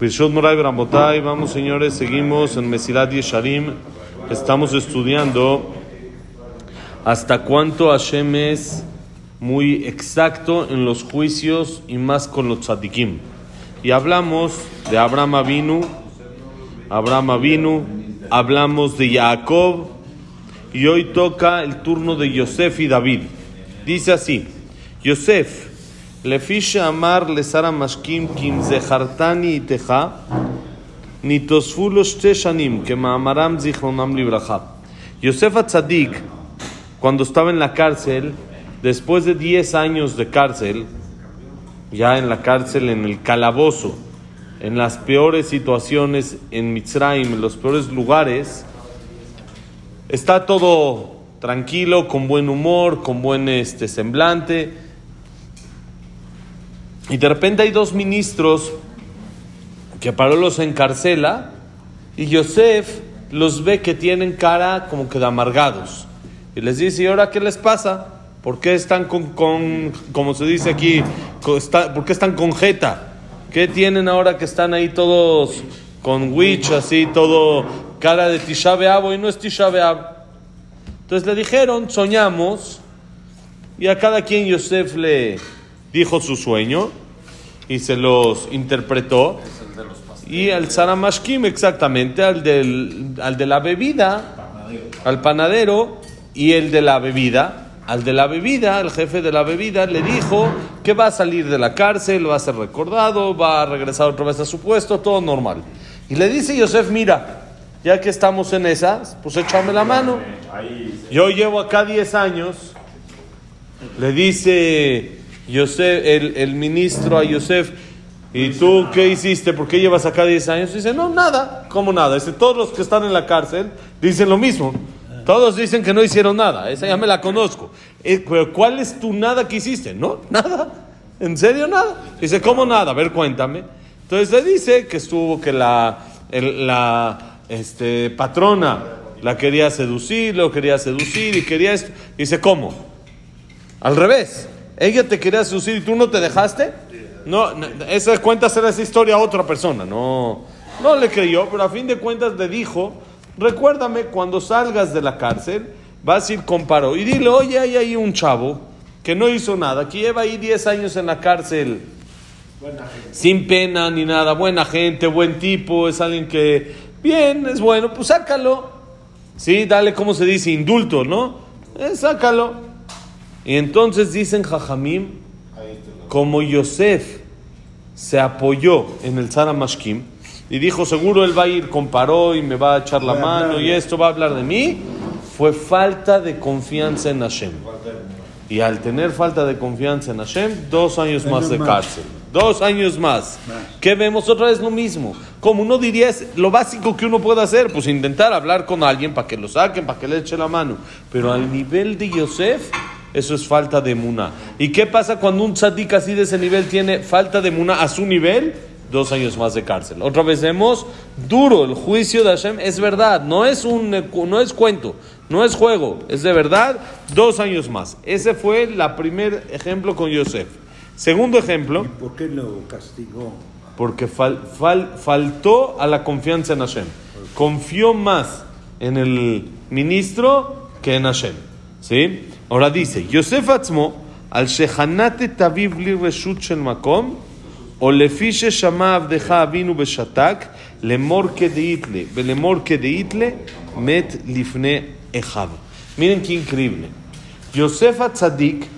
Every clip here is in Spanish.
Vamos señores, seguimos en Mesilat Yesharim. Estamos estudiando hasta cuánto Hashem es muy exacto en los juicios y más con los tzadikim. Y hablamos de Abraham Avinu, Abraham Avinu, hablamos de Jacob y hoy toca el turno de Yosef y David. Dice así, Yosef, Lefisha amar lesara mashkim kim zehartani iteja, nitosfulos teshanim, que maamaram zichronam libraja. Yosef Tzadik, cuando estaba en la cárcel, después de 10 años de cárcel, ya en la cárcel, en el calabozo, en las peores situaciones en Mitzrayim, en los peores lugares, está todo tranquilo, con buen humor, con buen este, semblante y de repente hay dos ministros que Paró los encarcela y Yosef los ve que tienen cara como que de amargados. Y les dice, ¿y ahora qué les pasa? ¿Por qué están con, con como se dice aquí, por qué están con jeta? ¿Qué tienen ahora que están ahí todos con witch, así, todo cara de Tisha y no es Tisha Entonces le dijeron, soñamos, y a cada quien Yosef le dijo su sueño y se los interpretó. Y al Saramashkim, exactamente, al, del, al de la bebida, al panadero, y el de la bebida. Al de la bebida, el jefe de la bebida, le dijo que va a salir de la cárcel, va a ser recordado, va a regresar otra vez a su puesto, todo normal. Y le dice Yosef, mira, ya que estamos en esas, pues échame la mano. Yo llevo acá 10 años. Le dice Yosef, el, el ministro a Yosef, ¿y tú qué hiciste? ¿Por qué llevas acá 10 años? Dice, no, nada. ¿Cómo nada? Dice, todos los que están en la cárcel dicen lo mismo. Todos dicen que no hicieron nada. Esa ya me la conozco. Eh, pero ¿cuál es tu nada que hiciste? No, nada. ¿En serio nada? Dice, ¿cómo nada? A ver, cuéntame. Entonces le dice que estuvo que la, la este, patrona la quería seducir, lo quería seducir y quería esto. Dice, ¿cómo? Al revés. Ella te quería seducir y tú no te dejaste. No, esa cuenta será esa historia a otra persona. No, no le creyó, pero a fin de cuentas le dijo, recuérdame cuando salgas de la cárcel, vas a ir con paro y dile, oye, hay ahí un chavo que no hizo nada, que lleva ahí 10 años en la cárcel. Sin pena ni nada, buena gente, buen tipo, es alguien que, bien, es bueno, pues sácalo. Sí, dale, ¿cómo se dice? Indulto, ¿no? Eh, sácalo. Y entonces dicen Jajamim, como Yosef se apoyó en el Zara Mashkim y dijo, seguro él va a ir, comparó y me va a echar la mano y esto va a hablar de mí, fue falta de confianza en Hashem. Y al tener falta de confianza en Hashem, dos años más de cárcel. Dos años más. ¿Qué vemos? Otra vez lo mismo. Como uno diría, es lo básico que uno puede hacer, pues intentar hablar con alguien para que lo saquen, para que le eche la mano. Pero al nivel de Yosef, eso es falta de muna. ¿Y qué pasa cuando un tzadik así de ese nivel tiene falta de muna a su nivel? Dos años más de cárcel. Otra vez vemos, duro, el juicio de Hashem es verdad, no es, un, no es cuento, no es juego, es de verdad, dos años más. Ese fue el primer ejemplo con Yosef. Segundo ejemplo. ¿Y por qué lo castigó? Porque faltó a la confianza en Hashem. Confió más en el ministro que en Hashem. ¿Sí? Ahora dice, Yosef Atzmo, al Shehanate Taviv li Reshut shel Makom, o lefi sheshama avdecha avinu beshatak, lemor kedeitle, belemor kedeitle, met lifne ejab. Miren qué increíble. Yosef Atzadik,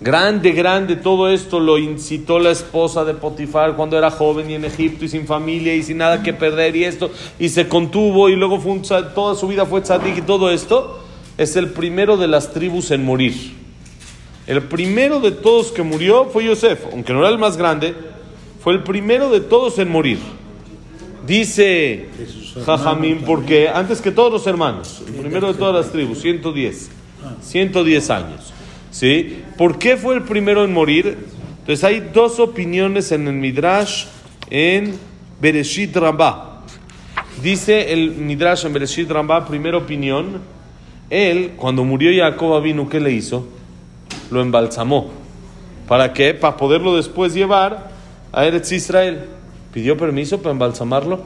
grande, grande, todo esto lo incitó la esposa de Potifar cuando era joven y en Egipto y sin familia y sin nada que perder y esto, y se contuvo y luego fue un, toda su vida fue Tzadik y todo esto es el primero de las tribus en morir. El primero de todos que murió fue Yosef, aunque no era el más grande, fue el primero de todos en morir. Dice Jajamín, porque antes que todos los hermanos, el primero de todas las tribus, 110, 110 años. ¿Sí? ¿Por qué fue el primero en morir? Entonces hay dos opiniones en el Midrash en Bereshit Rambá. Dice el Midrash en Bereshit Rambá, primera opinión, él, cuando murió Jacob vino, ¿qué le hizo? Lo embalsamó. ¿Para qué? Para poderlo después llevar a Eretz Israel. ¿Pidió permiso para embalsamarlo?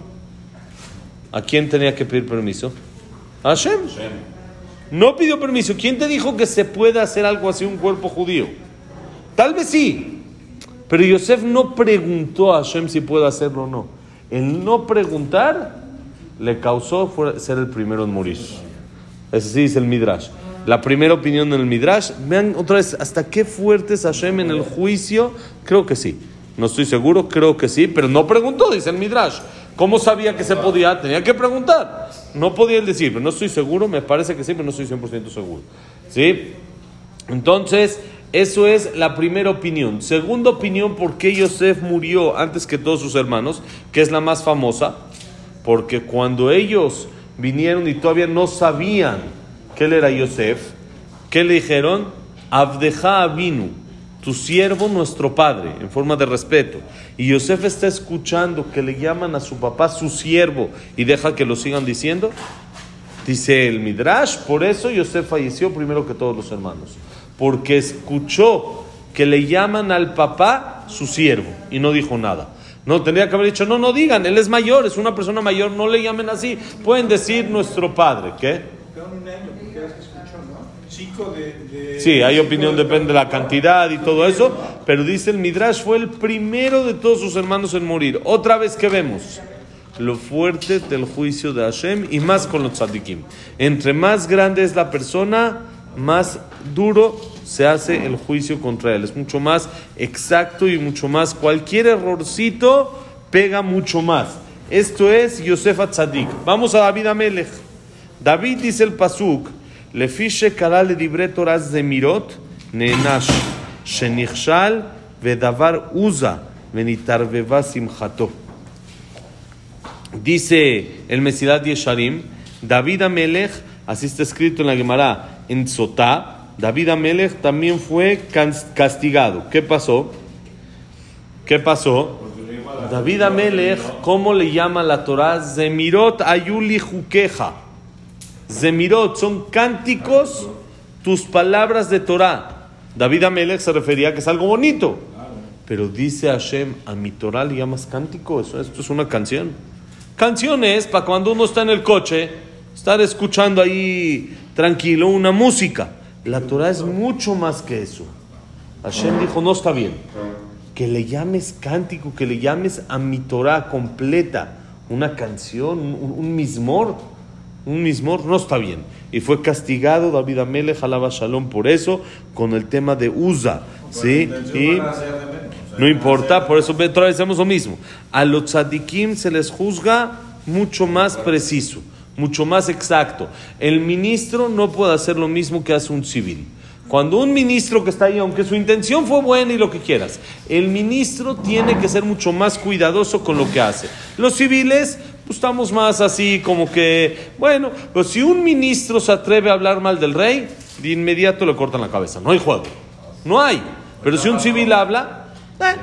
¿A quién tenía que pedir permiso? A Hashem. No pidió permiso. ¿Quién te dijo que se puede hacer algo así un cuerpo judío? Tal vez sí. Pero Yosef no preguntó a Hashem si puede hacerlo o no. El no preguntar le causó ser el primero en morir. Ese sí es el Midrash. La primera opinión en el Midrash. Vean otra vez hasta qué fuerte es Hashem en el juicio. Creo que sí. No estoy seguro, creo que sí, pero no preguntó, dice el Midrash. ¿Cómo sabía que se podía? Tenía que preguntar. No podía él decir, pero no estoy seguro, me parece que sí, pero no estoy 100% seguro. ¿Sí? Entonces, eso es la primera opinión. Segunda opinión, ¿por qué Yosef murió antes que todos sus hermanos? Que es la más famosa. Porque cuando ellos vinieron y todavía no sabían que él era Yosef, ¿qué le dijeron? Abdeja Avinu tu siervo nuestro padre, en forma de respeto. Y Yosef está escuchando que le llaman a su papá su siervo y deja que lo sigan diciendo. Dice el Midrash, por eso Yosef falleció primero que todos los hermanos, porque escuchó que le llaman al papá su siervo y no dijo nada. No, tendría que haber dicho, no, no digan, él es mayor, es una persona mayor, no le llamen así. Pueden decir nuestro padre, ¿qué? Sí, hay opinión, depende de la cantidad y todo eso, pero dice el Midrash fue el primero de todos sus hermanos en morir. Otra vez que vemos lo fuerte del juicio de Hashem y más con los tzadikim. Entre más grande es la persona, más duro se hace el juicio contra él. Es mucho más exacto y mucho más. Cualquier errorcito pega mucho más. Esto es Yosef Atzadik. Vamos a David Amelech. David dice el Pasuk: Le fiche le dibre toras de mirot, nenash, shenichshal, vedavar uza, venitarveva simchato. Dice el Mesidat Yesharim: David Amelech, así está escrito en la Gemara en Sotá, David Amelech también fue castigado. ¿Qué pasó? ¿Qué pasó? David Amelech, ¿cómo le llama la Torah? Zemirot Ayuli Juqueja. Zemirot son cánticos, tus palabras de Torah. David Amelech se refería a que es algo bonito. Pero dice Hashem, a mi Torah le llamas cántico, esto es una canción. Canción es para cuando uno está en el coche, estar escuchando ahí tranquilo una música. La Torah es mucho más que eso. Hashem dijo, no está bien. Que le llames cántico, que le llames a mi Torah completa, una canción, un, un mismor un mismo no está bien. Y fue castigado David Amelech, alaba Shalom, por eso, con el tema de Usa. ¿sí? Y no importa, por eso otra vez lo mismo. A los tzadikim se les juzga mucho más preciso, mucho más exacto. El ministro no puede hacer lo mismo que hace un civil. Cuando un ministro que está ahí, aunque su intención fue buena y lo que quieras, el ministro tiene que ser mucho más cuidadoso con lo que hace. Los civiles pues estamos más así como que, bueno, pues si un ministro se atreve a hablar mal del rey, de inmediato le cortan la cabeza. No hay juego. No hay. Pero si un civil habla, eh.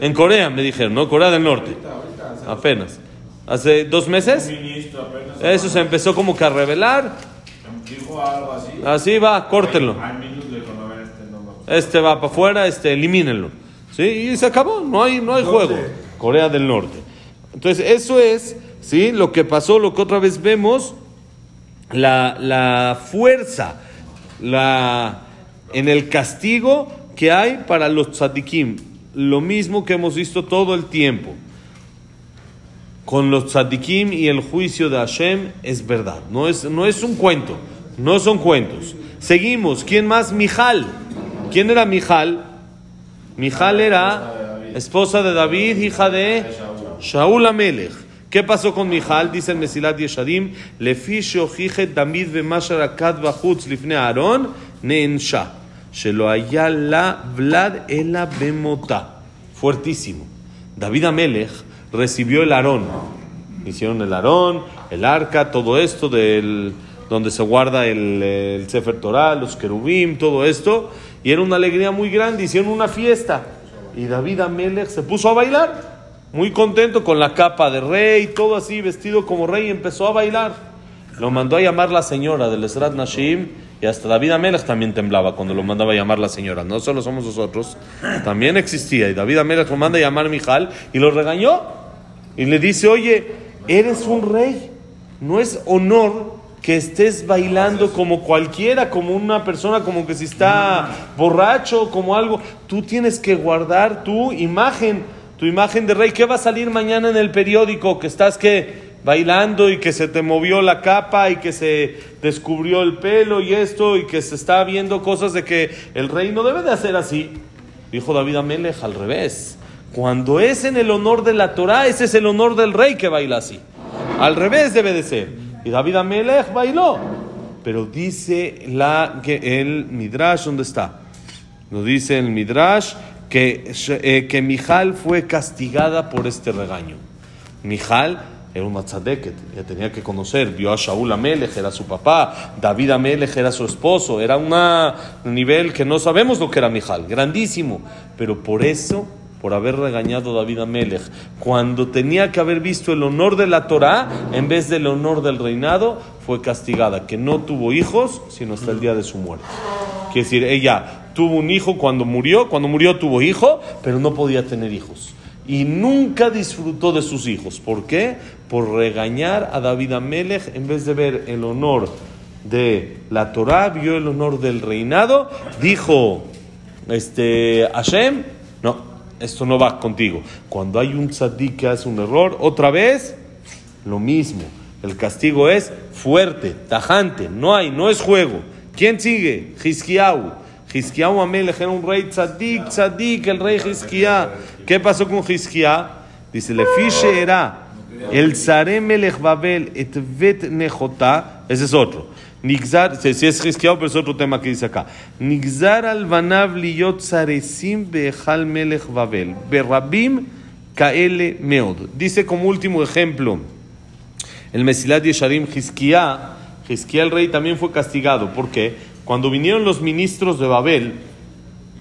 en Corea me dijeron, ¿no? Corea del Norte. Apenas. Hace dos meses. Eso se empezó como que a revelar. Así va, córtenlo. Este va para afuera, este, elimínenlo. ¿Sí? Y se acabó, no hay, no hay juego. Corea del Norte. Entonces, eso es ¿sí? lo que pasó, lo que otra vez vemos, la, la fuerza la, en el castigo que hay para los tzadikim. Lo mismo que hemos visto todo el tiempo. Con los tzadikim y el juicio de Hashem es verdad. No es, no es un cuento. No son cuentos. Seguimos. ¿Quién más? Mijal. ¿Quién era Mijal? Mijal era esposa de David, hija de Shaul Amelech. ¿Qué pasó con Mijal? Dice el Mesilat Yeshadim, Lefi sheochichet David v'mashar akad v'chutz lifne Aaron, neensha. Shelo haya la vlad ela bemota. Fuertísimo. David Amelech recibió el Aarón. Hicieron el Aarón, el arca, todo esto del donde se guarda el, el Sefer Torah, los querubim, todo esto. Y era una alegría muy grande. Hicieron una fiesta. Y David Amelech se puso a bailar muy contento con la capa de rey, todo así, vestido como rey, empezó a bailar. Lo mandó a llamar la señora del Esrat Nashim Y hasta David Amelech también temblaba cuando lo mandaba a llamar la señora. No solo somos nosotros, también existía. Y David Amelech lo manda a llamar Mijal y lo regañó. Y le dice, oye, eres un rey. No es honor que estés bailando como cualquiera, como una persona, como que si está borracho, como algo. Tú tienes que guardar tu imagen, tu imagen de rey. ¿Qué va a salir mañana en el periódico? Que estás que bailando y que se te movió la capa y que se descubrió el pelo y esto y que se está viendo cosas de que el rey no debe de hacer así. Dijo David Amelech al revés. Cuando es en el honor de la Torah, ese es el honor del rey que baila así. Al revés debe de ser. Y David Amelech bailó. Pero dice la, que el Midrash, ¿dónde está? Nos dice el Midrash que, eh, que Mijal fue castigada por este regaño. Mijal era un matzadeket, ya tenía que conocer, vio a Shaul Amelech, era su papá, David Amelech era su esposo, era un nivel que no sabemos lo que era Mijal, grandísimo, pero por eso, por haber regañado a David Amelech, cuando tenía que haber visto el honor de la Torah en vez del honor del reinado, fue castigada, que no tuvo hijos, sino hasta el día de su muerte. Quiere decir, ella tuvo un hijo cuando murió, cuando murió tuvo hijo, pero no podía tener hijos y nunca disfrutó de sus hijos. ¿Por qué? Por regañar a David Amelech en vez de ver el honor de la Torah, vio el honor del reinado, dijo este Hashem, no, esto no va contigo. Cuando hay un tzadik que hace un error, otra vez, lo mismo. El castigo es fuerte, tajante, no hay, no es juego. ¿Quién sigue? Hizkiyahu. Hizkiyahu Amelech era un rey tzadik, tzadik, el rey Hizkiah. ¿Qué pasó con Hizkiah? Dice, le fiche era el Melech Babel et vet nechota, ese es otro. Nigzar, si es Hizkiah, pero es otro tema que dice acá. Nigzar al vanav liyot zaresim be'echal Melech Babel, berabim kaele meod. Dice como último ejemplo, el Mesilat Yesharim Hizkiah, Hizkiah el rey también fue castigado. ¿Por qué? Cuando vinieron los ministros de Babel,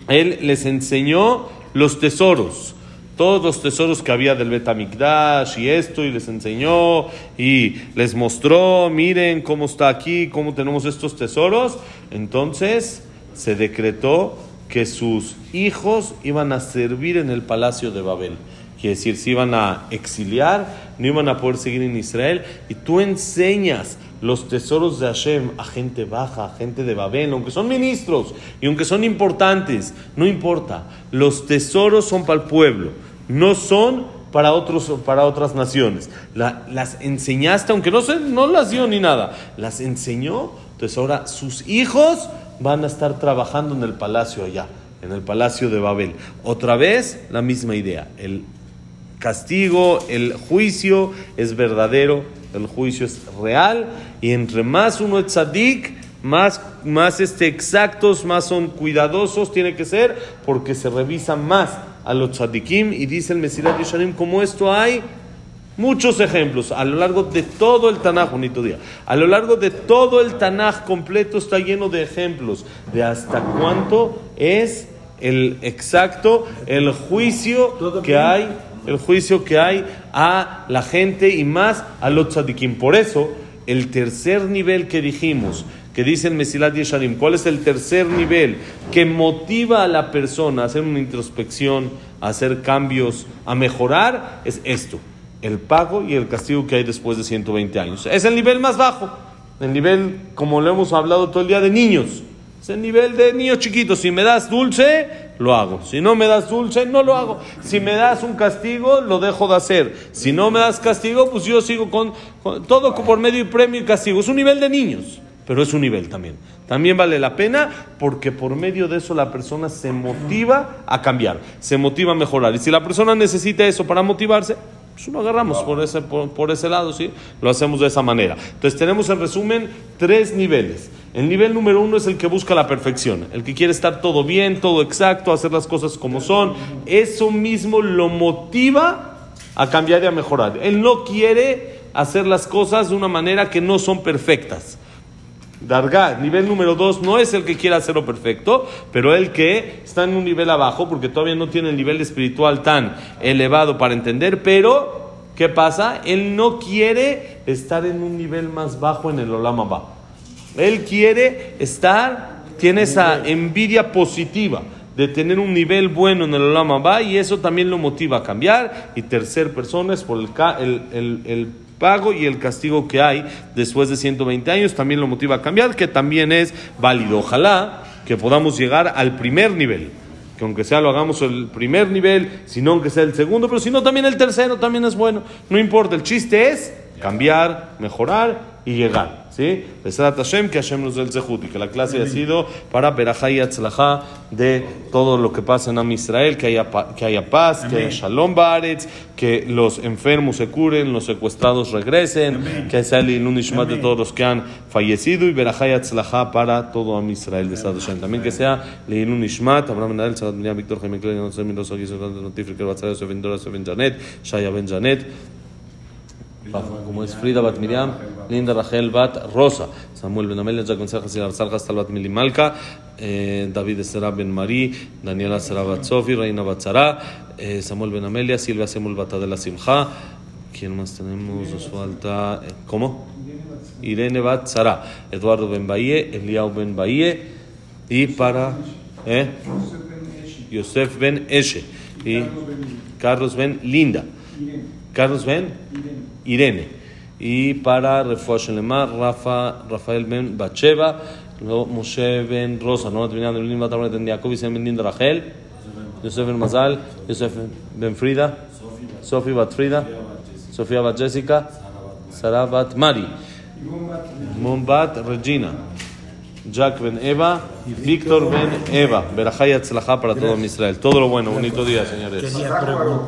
él les enseñó los tesoros, todos los tesoros que había del Betamikdash y esto, y les enseñó y les mostró, miren cómo está aquí, cómo tenemos estos tesoros. Entonces se decretó que sus hijos iban a servir en el palacio de Babel. Quiere decir, se iban a exiliar, no iban a poder seguir en Israel. Y tú enseñas los tesoros de Hashem a gente baja, a gente de Babel, aunque son ministros y aunque son importantes, no importa. Los tesoros son para el pueblo, no son para, otros, para otras naciones. las enseñaste, aunque no, se, no las dio ni nada, las enseñó. Entonces ahora sus hijos van a estar trabajando en el palacio allá, en el palacio de Babel. Otra vez la misma idea. El castigo, el juicio es verdadero el juicio es real y entre más uno es tzadik, más, más este, exactos, más son cuidadosos tiene que ser porque se revisa más a los tzadikim y dice el Mesilat Yesharim como esto hay muchos ejemplos a lo largo de todo el Tanaj, bonito día, a lo largo de todo el Tanaj completo está lleno de ejemplos de hasta cuánto es el exacto, el juicio que hay el juicio que hay a la gente y más a los tzadikim. Por eso, el tercer nivel que dijimos, que dice el Mesilat Yesharim, ¿cuál es el tercer nivel que motiva a la persona a hacer una introspección, a hacer cambios, a mejorar? Es esto, el pago y el castigo que hay después de 120 años. Es el nivel más bajo, el nivel, como lo hemos hablado todo el día, de niños. Es el nivel de niños chiquitos. Si me das dulce, lo hago. Si no me das dulce, no lo hago. Si me das un castigo, lo dejo de hacer. Si no me das castigo, pues yo sigo con, todo por medio y premio y castigo. Es un nivel de niños, pero es un nivel también. También vale la pena porque por medio de eso la persona se motiva a cambiar, se motiva a mejorar. Y si la persona necesita eso para motivarse, pues lo agarramos por ese, por ese lado, ¿sí? Lo hacemos de esa manera. Entonces tenemos en resumen tres niveles. El nivel número uno es el que busca la perfección, el que quiere estar todo bien, todo exacto, hacer las cosas como son. Eso mismo lo motiva a cambiar y a mejorar. Él no quiere hacer las cosas de una manera que no son perfectas. Darga, nivel número dos, no es el que quiere hacerlo perfecto, pero el que está en un nivel abajo, porque todavía no tiene el nivel espiritual tan elevado para entender, pero ¿qué pasa? Él no quiere estar en un nivel más bajo en el Olama Él quiere estar, tiene esa envidia positiva de tener un nivel bueno en el Olama Ba y eso también lo motiva a cambiar. Y tercer persona es por el, el, el- el pago y el castigo que hay después de 120 años también lo motiva a cambiar, que también es válido. Ojalá que podamos llegar al primer nivel. Que aunque sea lo hagamos el primer nivel, sino aunque sea el segundo, pero si no también el tercero también es bueno. No importa, el chiste es cambiar, mejorar y llegar. ¿Sí? Besrat Hashem, que Hashem nos dé el zehut y que la clase ha sido para Berajá y Atzlajá de todo lo que pasa en Am Israel, que haya, que haya paz, que haya Shalom Baretz, que los enfermos se curen, los secuestrados regresen, que sea el Ilun Ishmat de todos los que han fallecido y Berajá y Atzlajá para todo Am Israel. Besrat Hashem. También que sea Leilun Ishmat, Abraham Menadel, Sadat Miriam, Víctor Jaime Klein, José Mendoza, Guiso, Notif, Ricardo Batzara, Yosef Ben Dora, Yosef Janet, Shaya Ben Janet, como es Frida Bat Miriam, Linda Rachel Bat Rosa, Samuel Ben Amelia, Salja, Stal Bat Milimalka, eh, David Estera Ben Marí, Daniela Sara Bat Sofi, Reina Bat eh, Samuel Ben Amelia, Silvia Samuel Bat Adela Simcha, ¿quién más tenemos? Nos falta, eh, ¿cómo? Irene Bat Sara, Eduardo Ben Bahie, Eliau Ben Bahie, y para, ¿eh? Yosef Ben Eshe, y Carlos Ben Linda. Carlos Ben Irene. Y para Refuash Rafa, Rafael Ben Bacheva, luego Moshe Ben Rosa, no terminando el mismo tamaño de Jacob y Ben Rachel, Yosef Ben Mazal, Yosef Ben Frida, Sofi Bat Frida, Sofía Bat Jessica, Sara Bat Mari, Mombat Regina. Jack Ben Eva, Víctor Ben Eva, Berajá y Atzlajá para todo Israel. Todo lo bueno, bonito día, señores.